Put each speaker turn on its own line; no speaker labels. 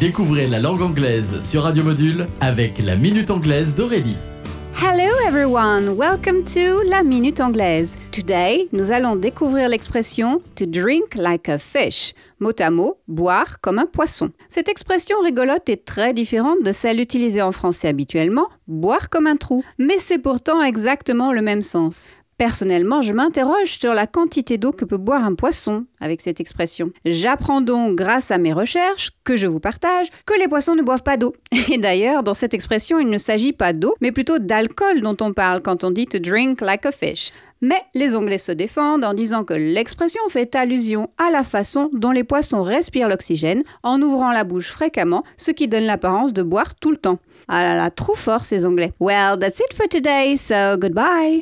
Découvrez la langue anglaise sur Radio Module avec la Minute Anglaise d'Aurélie.
Hello everyone, welcome to La Minute Anglaise. Today, nous allons découvrir l'expression to drink like a fish, mot à mot, boire comme un poisson. Cette expression rigolote est très différente de celle utilisée en français habituellement, boire comme un trou, mais c'est pourtant exactement le même sens. Personnellement, je m'interroge sur la quantité d'eau que peut boire un poisson avec cette expression. J'apprends donc, grâce à mes recherches, que je vous partage, que les poissons ne boivent pas d'eau. Et d'ailleurs, dans cette expression, il ne s'agit pas d'eau, mais plutôt d'alcool dont on parle quand on dit to drink like a fish. Mais les Anglais se défendent en disant que l'expression fait allusion à la façon dont les poissons respirent l'oxygène en ouvrant la bouche fréquemment, ce qui donne l'apparence de boire tout le temps. Ah là là, trop fort ces Anglais. Well, that's it for today, so goodbye.